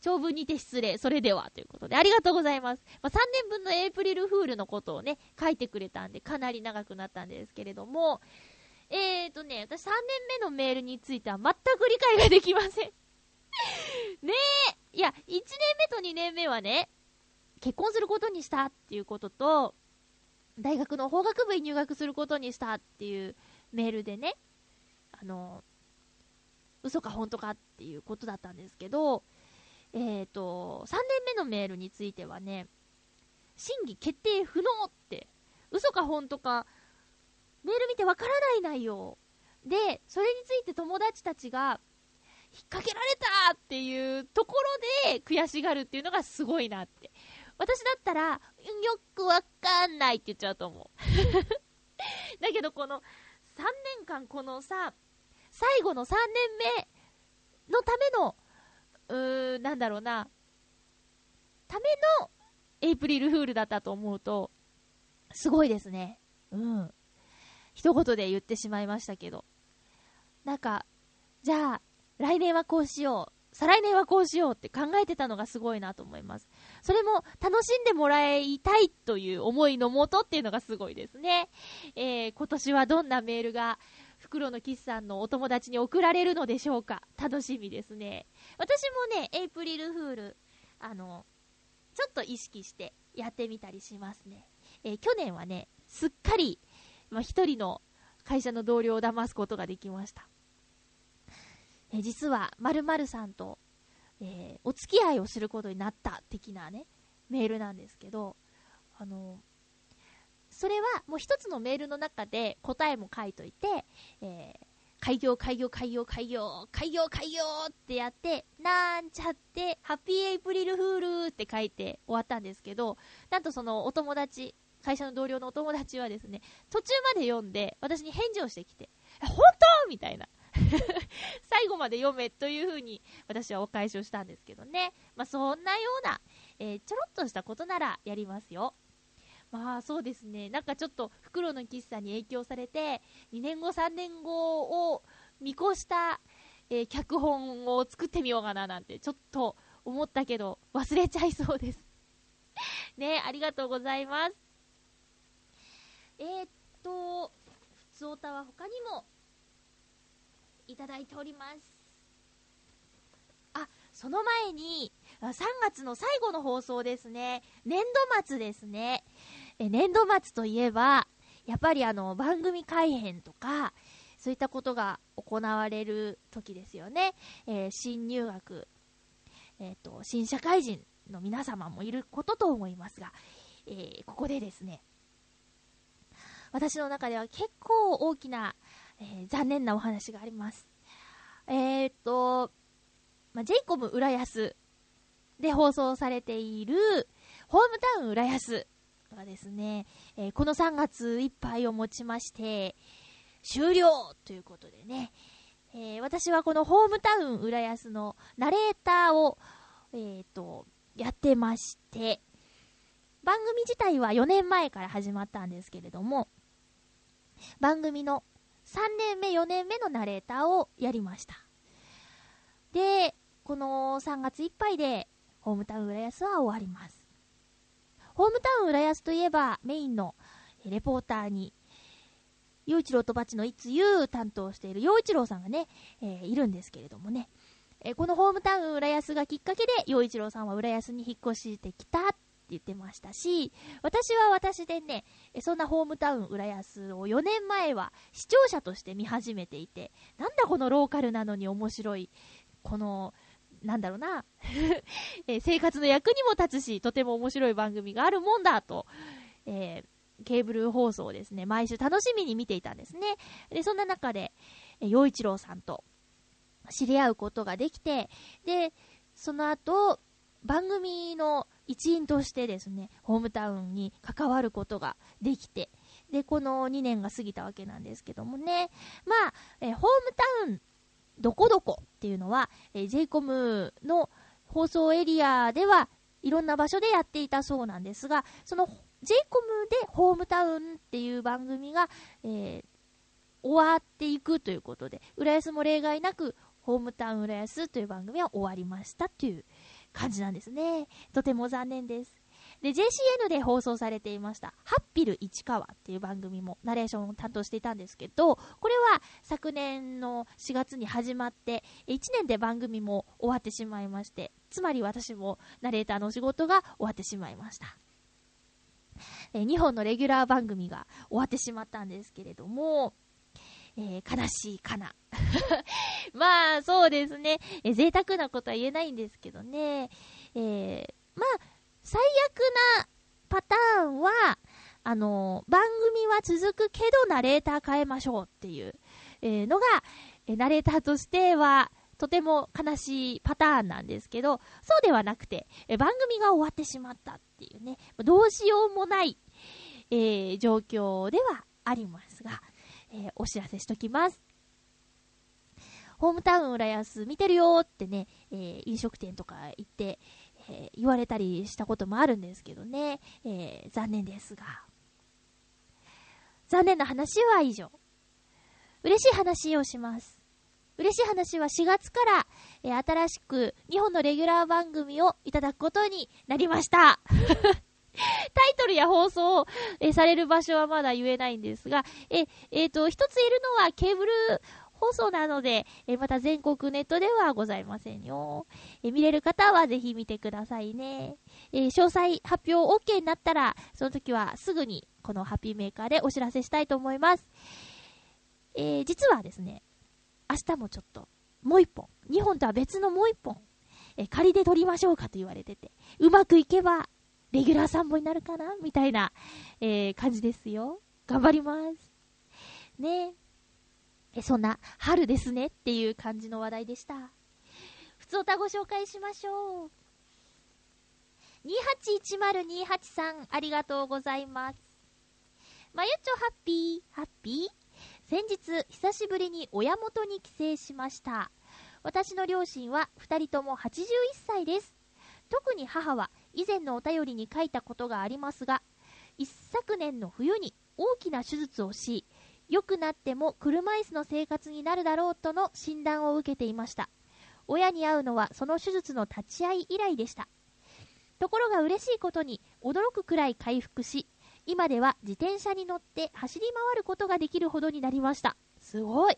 A: 長文にて失礼。それでは、ということで、ありがとうございます。まあ、3年分のエイプリルフールのことをね、書いてくれたんで、かなり長くなったんですけれども、えーとね、私3年目のメールについては全く理解ができません。<laughs> ねえ、いや、1年目と2年目はね、結婚することにしたっていうことと、大学の法学部に入学することにしたっていうメールでね、あの、嘘か本当かっていうことだったんですけど、えっ、と、3年目のメールについてはね、審議決定不能って、嘘か本当か、メール見てわからない内容。で、それについて友達たちが、引っ掛けられたっていうところで悔しがるっていうのがすごいなって。私だったら、よくわかんないって言っちゃうと思う。<laughs> だけどこの3年間このさ、最後の3年目のための、うーん、なんだろうな、ためのエイプリルフールだったと思うと、すごいですね。うん。一言で言ってしまいましたけど。なんか、じゃあ、来年はこうしよう。再来年はこうしようって考えてたのがすごいなと思います。それも楽しんでもらいたいという思いのもとっていうのがすごいですね。えー、今年はどんなメールが袋のキスさんのお友達に送られるのでしょうか楽しみですね。私もね、エイプリルフール、あの、ちょっと意識してやってみたりしますね。えー去年はね、すっかり、まあ、一人の会社の同僚を騙すことができました。え実は、〇〇さんと、えーお付き合いをすることになった的なね、メールなんですけど、あの、それはもう一つのメールの中で答えも書いといて、えー開業、開業、開業、開業、開業、開業ってやって、なんちゃって、ハッピーエイプリルフールって書いて終わったんですけど、なんとそのお友達、会社の同僚のお友達はですね、途中まで読んで、私に返事をしてきて、え本当？みたいな。<laughs> 最後まで読めというふうに私はお返しをしたんですけどね。まあそんなような、えーちょろっとしたことならやりますよ。まあそうですね。なんかちょっと袋の喫茶に影響されて、2年後3年後を見越した、えー脚本を作ってみようかななんてちょっと思ったけど忘れちゃいそうです。<laughs> ねありがとうございます。えー、っと、ふつおたは他にもいただいております。あ、その前に、3月の最後の放送ですね。年度末ですね。え年度末といえば、やっぱりあの、番組改編とか、そういったことが行われる時ですよね。えー新入学、えっ、と、新社会人の皆様もいることと思いますが、えーここでですね、私の中では結構大きな、えー残念なお話があります。えっ、と、まあ、j イコム浦安で放送されている、ホームタウン浦安がですね、えーこの3月いっぱいをもちまして、終了ということでね、えー私はこのホームタウン浦安のナレーターを、えっ、と、やってまして、番組自体は4年前から始まったんですけれども、番組の3年目、4年目のナレーターをやりました。で、この3月いっぱいで、ホームタウン浦安は終わります。ホームタウン浦安といえば、メインのえレポーターに、陽一郎とバチのいつゆう担当している陽一郎さんがね、えーいるんですけれどもね、えーこのホームタウン浦安がきっかけで、陽一郎さんは浦安に引っ越してきたっ言ってましたし、私は私でね、そんなホームタウン浦安を4年前は視聴者として見始めていて、なんだこのローカルなのに面白い、この、なんだろうな、<laughs> え生活の役にも立つし、とても面白い番組があるもんだと、えーケーブル放送をですね、毎週楽しみに見ていたんですね。で、そんな中で、え陽一郎さんと知り合うことができて、で、その後、番組の一員としてですね、ホームタウンに関わることができて、で、この2年が過ぎたわけなんですけどもね、まあ、えホームタウンどこどこっていうのは、えー、JCOM の放送エリアではいろんな場所でやっていたそうなんですが、その JCOM でホームタウンっていう番組が、えー終わっていくということで、浦安も例外なく、ホームタウン浦安という番組は終わりましたという感じなんですね。とても残念です。で、JCN で放送されていました、ハッピル市川っていう番組もナレーションを担当していたんですけど、これは昨年の4月に始まって、1年で番組も終わってしまいまして、つまり私もナレーターの仕事が終わってしまいました。え2本のレギュラー番組が終わってしまったんですけれども、えー悲しいかな。<laughs> まあ、そうですね。えー贅沢なことは言えないんですけどね。えーまあ、最悪なパターンは、あの番組は続くけどナレーター変えましょうっていう、えのが、えナレーターとしては、とても悲しいパターンなんですけど、そうではなくて、え番組が終わってしまったっていうね、どうしようもない、えー状況ではありますが、えーお知らせしときます。ホームタウン浦安見てるよってね、えー飲食店とか行って、えー言われたりしたこともあるんですけどね、えー残念ですが。残念な話は以上。嬉しい話をします。嬉しい話は4月から、えー新しく2本のレギュラー番組をいただくことになりました。<laughs> タイトルや放送を、えされる場所はまだ言えないんですが、え、えーと、一つ言えるのはケーブル放送なので、えまた全国ネットではございませんよ。え見れる方はぜひ見てくださいね。え詳細発表 OK になったら、その時はすぐにこのハッピーメーカーでお知らせしたいと思います。えー実はですね、明日もちょっと、もう一本、2本とは別のもう一本、え仮で撮りましょうかと言われてて、うまくいけば、レギュラー3本になるかな？みたいな、えー感じですよ。頑張ります。ねえ、そんな、春ですねっていう感じの話題でした。普通歌ご紹介しましょう。281028さん、ありがとうございます。まゆちょハッピー、ハッピー？先日、久しぶりに親元に帰省しました。私の両親は2人とも81歳です。特に母は以前のお便りに書いたことがありますが、一昨年の冬に大きな手術をし、良くなっても車椅子の生活になるだろうとの診断を受けていました。親に会うのはその手術の立ち会い以来でした。ところが嬉しいことに驚くくらい回復し、今では自転車に乗って走り回ることができるほどになりました。すごい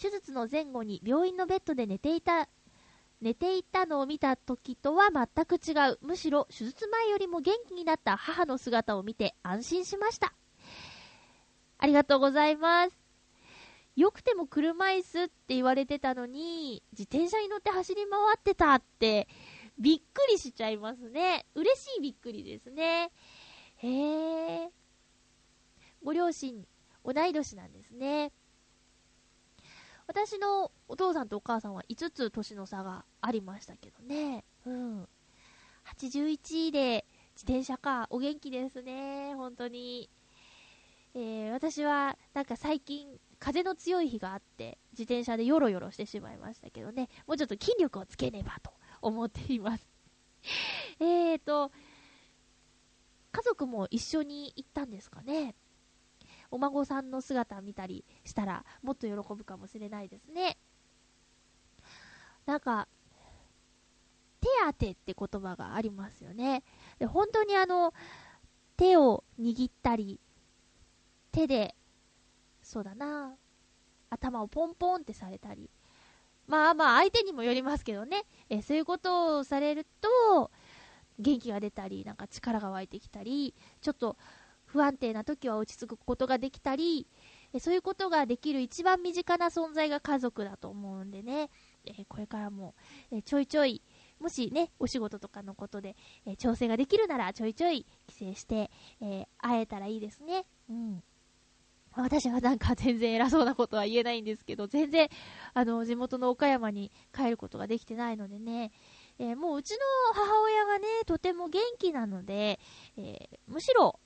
A: 手術の前後に病院のベッドで寝ていた、寝ていたのを見た時とは全く違う。むしろ手術前よりも元気になった母の姿を見て安心しました。ありがとうございます。よくても車椅子って言われてたのに、自転車に乗って走り回ってたって、びっくりしちゃいますね。嬉しいびっくりですね。へえ。ご両親、同い年なんですね。私のお父さんとお母さんは5つ年の差がありましたけどね。うん。81で自転車か。お元気ですね。本当に。えー私はなんか最近風の強い日があって自転車でヨロヨロしてしまいましたけどねもうちょっと筋力をつけねばと思っています <laughs> えーと家族も一緒に行ったんですかねお孫さんの姿見たりしたらもっと喜ぶかもしれないですね。なんか手当てって言葉がありますよね。で本当にあの手を握ったり手で、そうだな、頭をポンポンってされたり、まあまあ相手にもよりますけどね、えそういうことをされると、元気が出たり、なんか力が湧いてきたり、ちょっと不安定な時は落ち着くことができたり、えそういうことができる一番身近な存在が家族だと思うんでね、えこれからも、えちょいちょい、もしね、お仕事とかのことで、え調整ができるならちょいちょい帰省して、え会えたらいいですね。うん。私はなんか全然偉そうなことは言えないんですけど、全然、あの、地元の岡山に帰ることができてないのでね、えーもううちの母親がね、とても元気なので、えーむしろ、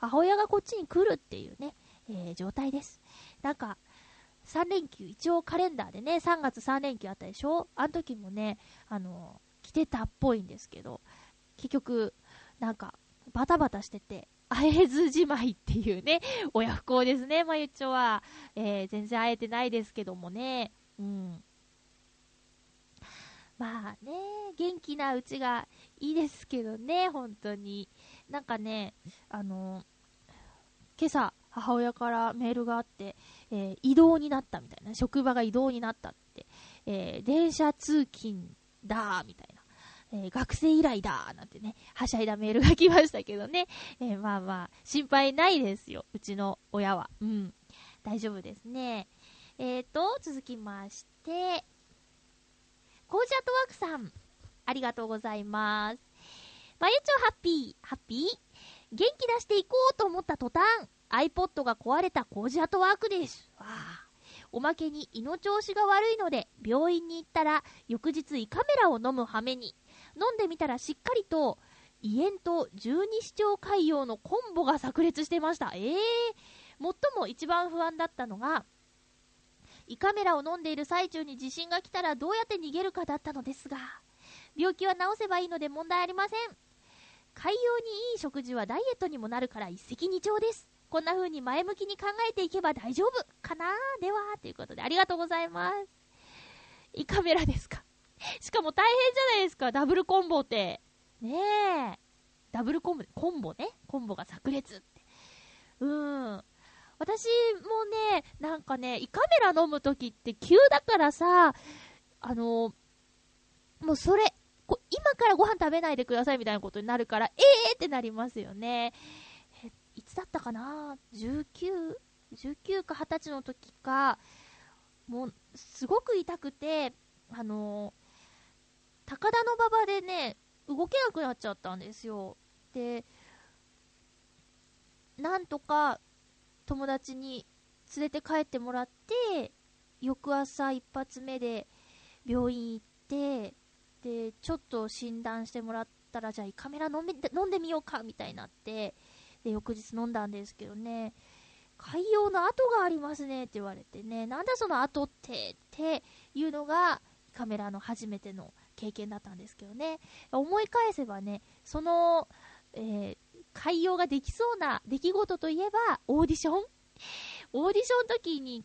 A: 母親がこっちに来るっていうね、えー状態です。なんか、3連休、一応カレンダーでね、3月3連休あったでしょ？あの時もね、あの、来てたっぽいんですけど、結局、なんか、バタバタしてて、会えずじまいっていうね、<laughs> 親不孝ですね、まゆっちょは。えー全然会えてないですけどもね。うん。まあね、元気なうちがいいですけどね、本当に。なんかね、あの、今朝、母親からメールがあって、えー移動になったみたいな、職場が移動になったって、えー電車通勤だーみたいな、えー学生以来だなんてね、はしゃいだメールが来ましたけどね、えまあまあ、心配ないですよ、うちの親は。うん、大丈夫ですね。えーと、続きまして、コージアトワークさん、ありがとうございます。まゆちょハッピー、ハッピー？元気出していこうと思った途端、iPod が壊れたコージアットワークです。わおまけに胃の調子が悪いので、病院に行ったら、翌日胃カメラを飲む羽目に。飲んでみたらしっかりと、胃炎と十二指腸潰瘍のコンボが炸裂してました。ええ最も一番不安だったのが、胃カメラを飲んでいる最中に地震が来たらどうやって逃げるかだったのですが、病気は治せばいいので問題ありません。海洋にいい食事はダイエットにもなるから一石二鳥です。こんな風に前向きに考えていけば大丈夫かな？では、ということでありがとうございます。胃カメラですか？しかも大変じゃないですか、ダブルコンボって。ねえ。ダブルコンボ、コンボね。コンボが炸裂って。うーん。私もね、なんかね、胃カメラ飲むときって急だからさ、あの、もうそれ、こ今からご飯食べないでくださいみたいなことになるから、えーってなりますよね。いつだったかな ?19、19か20歳の時か、もう、すごく痛くて、あの高田馬場でね、動けなくなっちゃったんですよ。で、なんとか友達に連れて帰ってもらって、翌朝一発目で病院行って、で、ちょっと診断してもらったら、じゃあ胃カメラ飲み飲んでみようかみたいになって、で、翌日飲んだんですけどね、潰瘍の跡がありますねって言われてね、なんだその跡って、っていうのが、カメラの初めての経験だったんですけどね。思い返せばね、その、えー、潰瘍ができそうな出来事といえば、オーディション？オーディションの時に、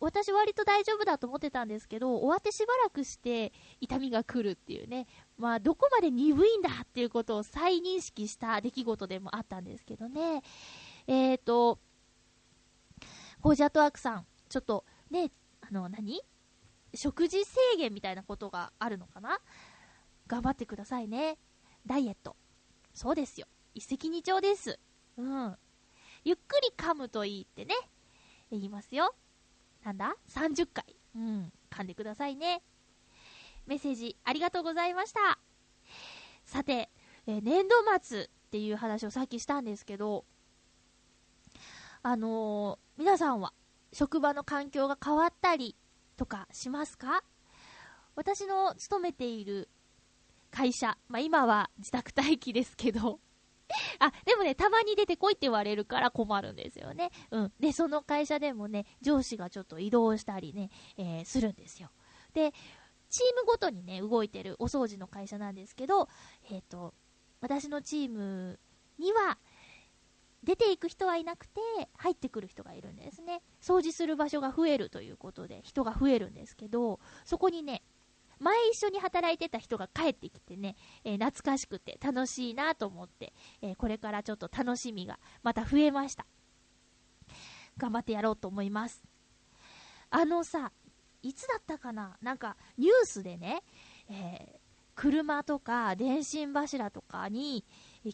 A: 私割と大丈夫だと思ってたんですけど、終わってしばらくして痛みが来るっていうね、まあどこまで鈍いんだっていうことを再認識した出来事でもあったんですけどね。えーと、コージャットワークさん、ちょっとね、あの何、食事制限みたいなことがあるのかな？頑張ってくださいね。ダイエット。そうですよ。一石二鳥です。うん。ゆっくり噛むといいってね、言いますよ。なんだ ?30 回。うん。噛んでくださいね。メッセージありがとうございました。さて、え年度末っていう話をさっきしたんですけど、あのー皆さんは職場の環境が変わったりとかしますか？私の勤めている会社、まあ、今は自宅待機ですけど、あ、でもね、たまに出てこいって言われるから困るんですよね。うん。で、その会社でもね、上司がちょっと移動したりね、えーするんですよ。で、チームごとにね、動いてるお掃除の会社なんですけど、えっ、と、私のチームには、出ていく人はいなくて、入ってくる人がいるんですね。掃除する場所が増えるということで、人が増えるんですけど、そこにね、前一緒に働いてた人が帰ってきてね、えー懐かしくて楽しいなと思って、えーこれからちょっと楽しみがまた増えました。頑張ってやろうと思います。あのさ、いつだったかな？なんかニュースでね、えー車とか電信柱とかに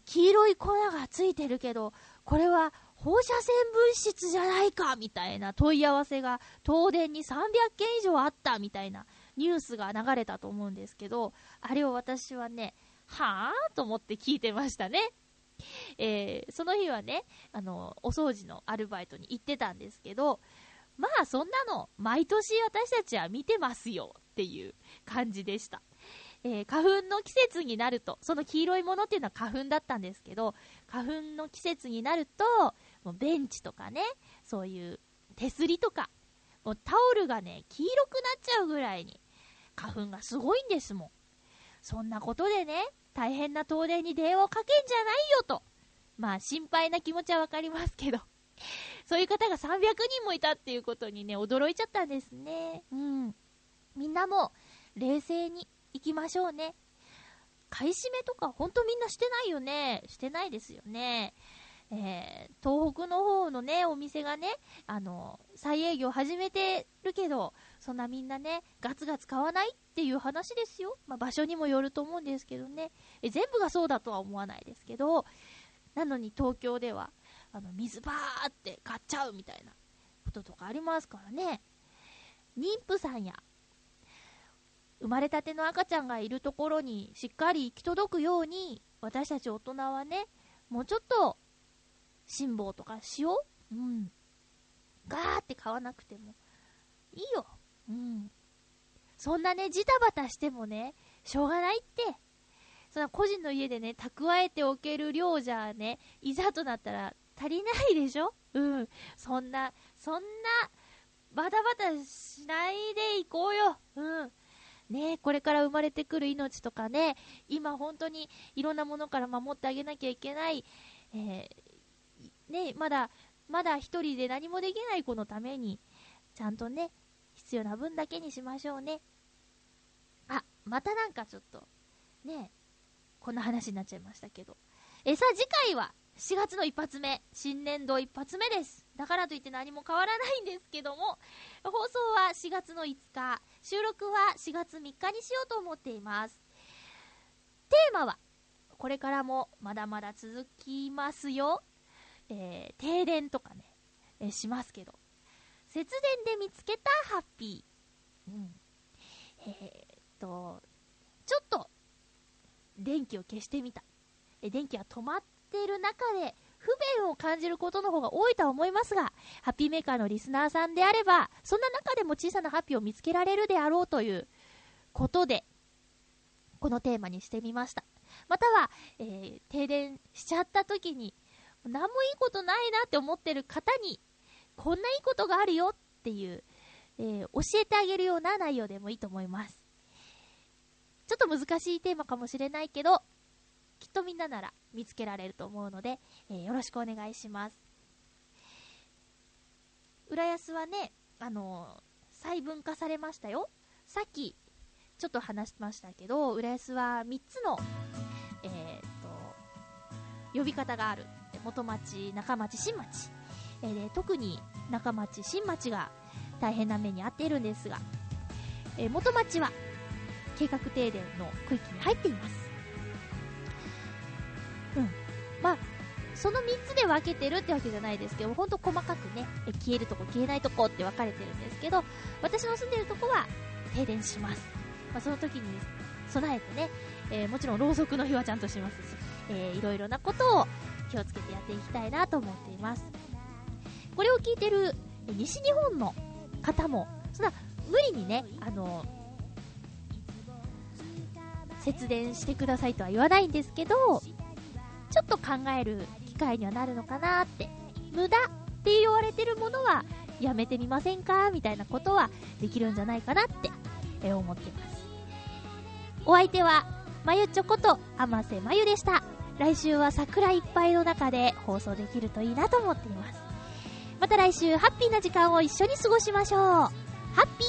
A: 黄色い粉がついてるけど、これは放射線物質じゃないかみたいな問い合わせが東電に300件以上あったみたいなニュースが流れたと思うんですけど、あれを私はね、はぁと思って聞いてましたね。えーその日はね、あの、お掃除のアルバイトに行ってたんですけど、まあそんなの毎年私たちは見てますよっていう感じでした。えー花粉の季節になると、その黄色いものっていうのは花粉だったんですけど、花粉の季節になると、もうベンチとかね、そういう手すりとか、もうタオルがね、黄色くなっちゃうぐらいに、花粉がすごいんですもん。そんなことでね、大変な東電に電話をかけんじゃないよと。まあ心配な気持ちはわかりますけど、<laughs> そういう方が300人もいたっていうことにね、驚いちゃったんですね。うん。みんなも冷静に生きましょうね。買い占めとかほんとみんなしてないよね。してないですよね。えー、東北の方のね、お店がね、あの、再営業始めてるけど、そんなみんなね、ガツガツ買わないっていう話ですよ。まあ、場所にもよると思うんですけどね。え、全部がそうだとは思わないですけど、なのに東京では、あの、水バーって買っちゃうみたいなこととかありますからね。妊婦さんや、生まれたての赤ちゃんがいるところにしっかり行き届くように、私たち大人はね、もうちょっと辛抱とかしよううん。ガーって買わなくてもいいよ。うん。そんなね、ジタバタしてもね、しょうがないって。そんな個人の家でね、蓄えておける量じゃね、いざとなったら足りないでしょ？うん。そんな、そんな、バタバタしないでいこうよ。うん。ねこれから生まれてくる命とかね、今本当にいろんなものから守ってあげなきゃいけない、えー、ねまだ、まだ一人で何もできない子のために、ちゃんとね、必要な分だけにしましょうね。あ、またなんかちょっと、ねこんな話になっちゃいましたけど。え、さあ次回は、4月の一発目、新年度一発目です。だからといって何も変わらないんですけども、放送は4月の5日、収録は4月3日にしようと思っています。テーマは、これからもまだまだ続きますよ。えー、停電とかね、えー、しますけど。節電で見つけたハッピー。うん。えー、っと、ちょっと、電気を消してみた。え、電気が止まっている中で、不便を感じることの方が多いとは思いますが、ハッピーメーカーのリスナーさんであれば、そんな中でも小さなハッピーを見つけられるであろうということで、このテーマにしてみました。または、えー、停電しちゃった時に、何もいいことないなって思ってる方に、こんないいことがあるよっていう、えー、教えてあげるような内容でもいいと思います。ちょっと難しいテーマかもしれないけど、きっとみんななら見つけられると思うので、えー、よろしくお願いします。浦安はね、あのー、細分化されましたよ。さっき、ちょっと話しましたけど、浦安は3つの、えー、と、呼び方がある。元町、中町、新町。えー、特に中町、新町が大変な目に遭っているんですが、えー、元町は計画停電の区域に入っています。うん。まあ、その3つで分けてるってわけじゃないですけど、ほんと細かくね、え消えるとこ消えないとこって分かれてるんですけど、私の住んでるとこは停電します。まあ、その時に備えてね、えー、もちろんろうそくの日はちゃんとしますし、えー、いろいろなことを気をつけてやっていきたいなと思っています。これを聞いてる西日本の方も、そんな無理にね、あの、節電してくださいとは言わないんですけど、ちょっと考える機会にはなるのかなって。無駄って言われてるものはやめてみませんかみたいなことはできるんじゃないかなって、え思ってます。お相手は、まゆちょこと甘瀬まゆでした。来週は桜いっぱいの中で放送できるといいなと思っています。また来週ハッピーな時間を一緒に過ごしましょう。ハッピー